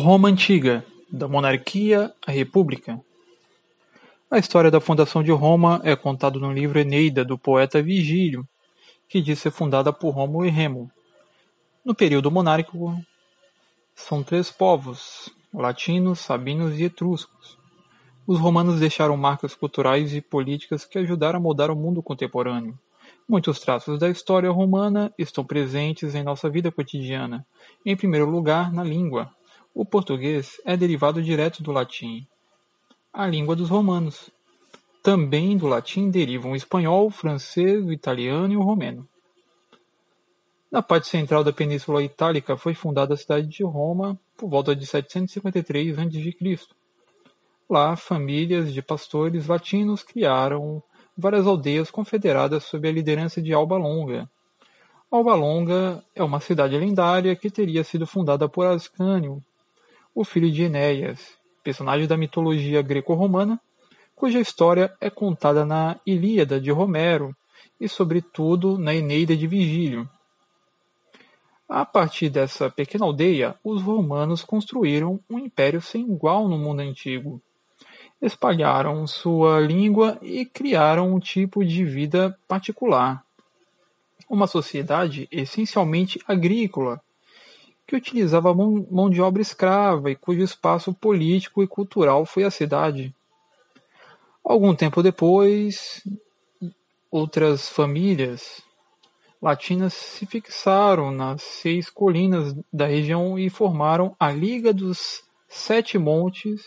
Roma Antiga, da monarquia à república. A história da fundação de Roma é contada no livro Eneida do poeta Vigílio, que diz ser fundada por Rômulo e Remo. No período monárquico, são três povos: latinos, sabinos e etruscos. Os romanos deixaram marcas culturais e políticas que ajudaram a moldar o mundo contemporâneo. Muitos traços da história romana estão presentes em nossa vida cotidiana. Em primeiro lugar, na língua. O português é derivado direto do latim, a língua dos romanos. Também do latim derivam o espanhol, o francês, o italiano e o romeno. Na parte central da Península Itálica foi fundada a cidade de Roma por volta de 753 a.C. Lá, famílias de pastores latinos criaram várias aldeias confederadas sob a liderança de Alba Longa. Alba Longa é uma cidade lendária que teria sido fundada por Ascânio, o filho de Enéas, personagem da mitologia greco-romana, cuja história é contada na Ilíada de Homero e, sobretudo, na Eneida de Virgílio. A partir dessa pequena aldeia, os romanos construíram um império sem igual no mundo antigo. Espalharam sua língua e criaram um tipo de vida particular. Uma sociedade essencialmente agrícola, que utilizava mão de obra escrava e cujo espaço político e cultural foi a cidade. Algum tempo depois, outras famílias latinas se fixaram nas seis colinas da região e formaram a Liga dos Sete Montes.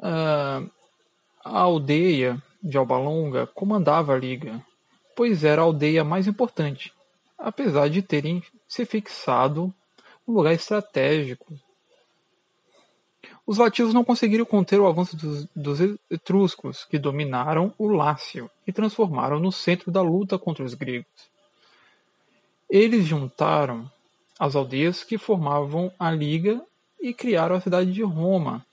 Uh, a aldeia de Albalonga comandava a liga, pois era a aldeia mais importante, apesar de terem se fixado num lugar estratégico. Os latinos não conseguiram conter o avanço dos, dos etruscos, que dominaram o Lácio e transformaram no centro da luta contra os gregos. Eles juntaram as aldeias que formavam a Liga e criaram a cidade de Roma,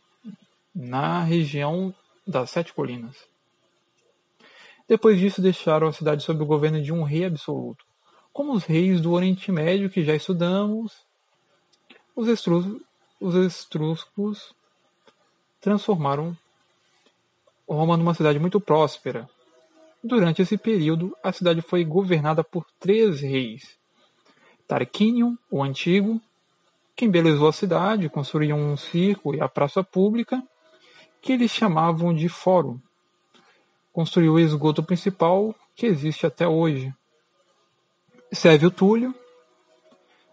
na região das Sete Colinas. Depois disso, deixaram a cidade sob o governo de um rei absoluto. Como os reis do Oriente Médio que já estudamos, os, estruscos, os estruscos transformaram Roma numa cidade muito próspera. Durante esse período, a cidade foi governada por três reis: Tarquínio, o Antigo, que embelezou a cidade, construiu um circo e a praça pública, que eles chamavam de Fórum. Construiu o esgoto principal, que existe até hoje. Sérvio Túlio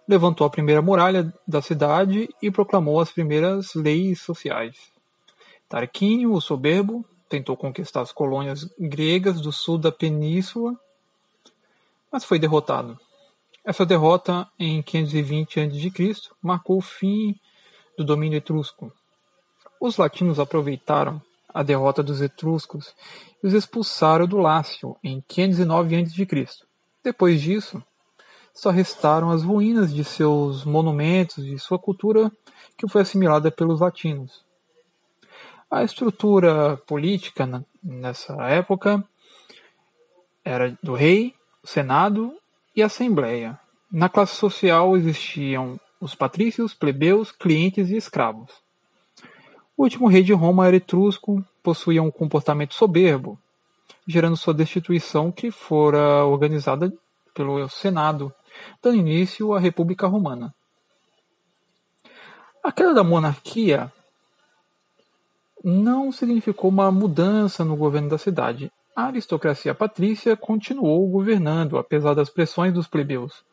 levantou a primeira muralha da cidade e proclamou as primeiras leis sociais. Tarquínio, o soberbo, tentou conquistar as colônias gregas do sul da península, mas foi derrotado. Essa derrota, em 520 a.C., marcou o fim do domínio etrusco. Os latinos aproveitaram a derrota dos etruscos e os expulsaram do Lácio em 509 a.C. Depois disso, só restaram as ruínas de seus monumentos e sua cultura que foi assimilada pelos latinos. A estrutura política nessa época era do rei, senado e assembleia. Na classe social existiam os patrícios, plebeus, clientes e escravos. O último rei de Roma era etrusco, possuía um comportamento soberbo, gerando sua destituição que fora organizada pelo Senado dando início à República Romana. A queda da monarquia não significou uma mudança no governo da cidade. A aristocracia patrícia continuou governando, apesar das pressões dos plebeus.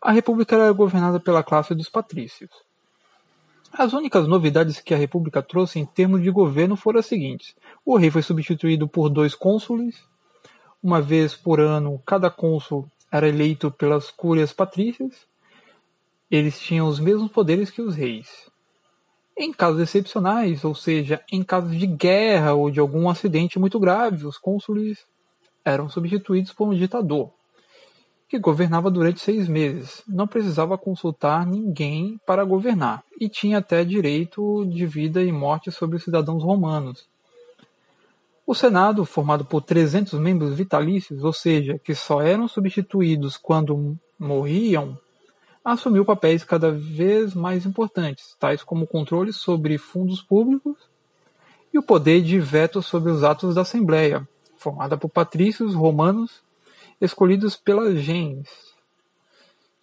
A república era governada pela classe dos patrícios. As únicas novidades que a república trouxe em termos de governo foram as seguintes: o rei foi substituído por dois cônsules, uma vez por ano cada cônsul era eleito pelas cúrias patrícias, eles tinham os mesmos poderes que os reis. Em casos excepcionais, ou seja, em casos de guerra ou de algum acidente muito grave, os cônsules eram substituídos por um ditador, que governava durante seis meses. Não precisava consultar ninguém para governar e tinha até direito de vida e morte sobre os cidadãos romanos. O Senado, formado por 300 membros vitalícios, ou seja, que só eram substituídos quando morriam, assumiu papéis cada vez mais importantes, tais como o controle sobre fundos públicos e o poder de veto sobre os atos da Assembleia, formada por patrícios romanos escolhidos pela gens,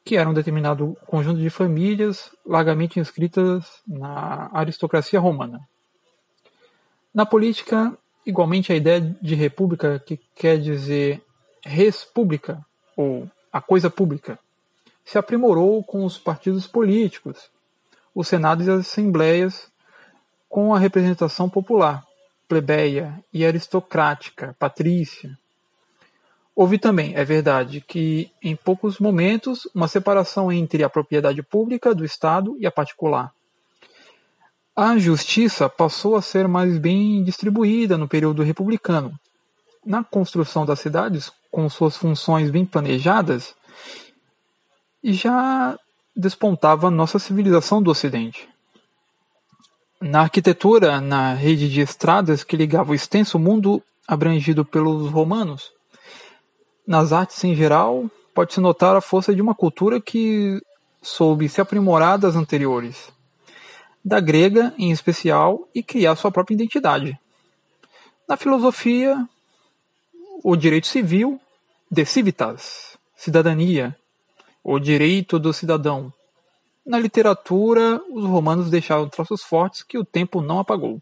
que era um determinado conjunto de famílias largamente inscritas na aristocracia romana. Na política, igualmente a ideia de república, que quer dizer res pública, ou a coisa pública, se aprimorou com os partidos políticos, os senados e as assembleias, com a representação popular, plebeia e aristocrática, patrícia. Houve também, é verdade, que em poucos momentos uma separação entre a propriedade pública do Estado e a particular. A justiça passou a ser mais bem distribuída no período republicano. Na construção das cidades, com suas funções bem planejadas, já despontava nossa civilização do Ocidente. Na arquitetura, na rede de estradas que ligava o extenso mundo abrangido pelos romanos, nas artes em geral, pode-se notar a força de uma cultura que soube se aprimorar das anteriores, da grega em especial, e criar sua própria identidade. Na filosofia, o direito civil, de civitas, cidadania, o direito do cidadão. Na literatura, os romanos deixaram traços fortes que o tempo não apagou.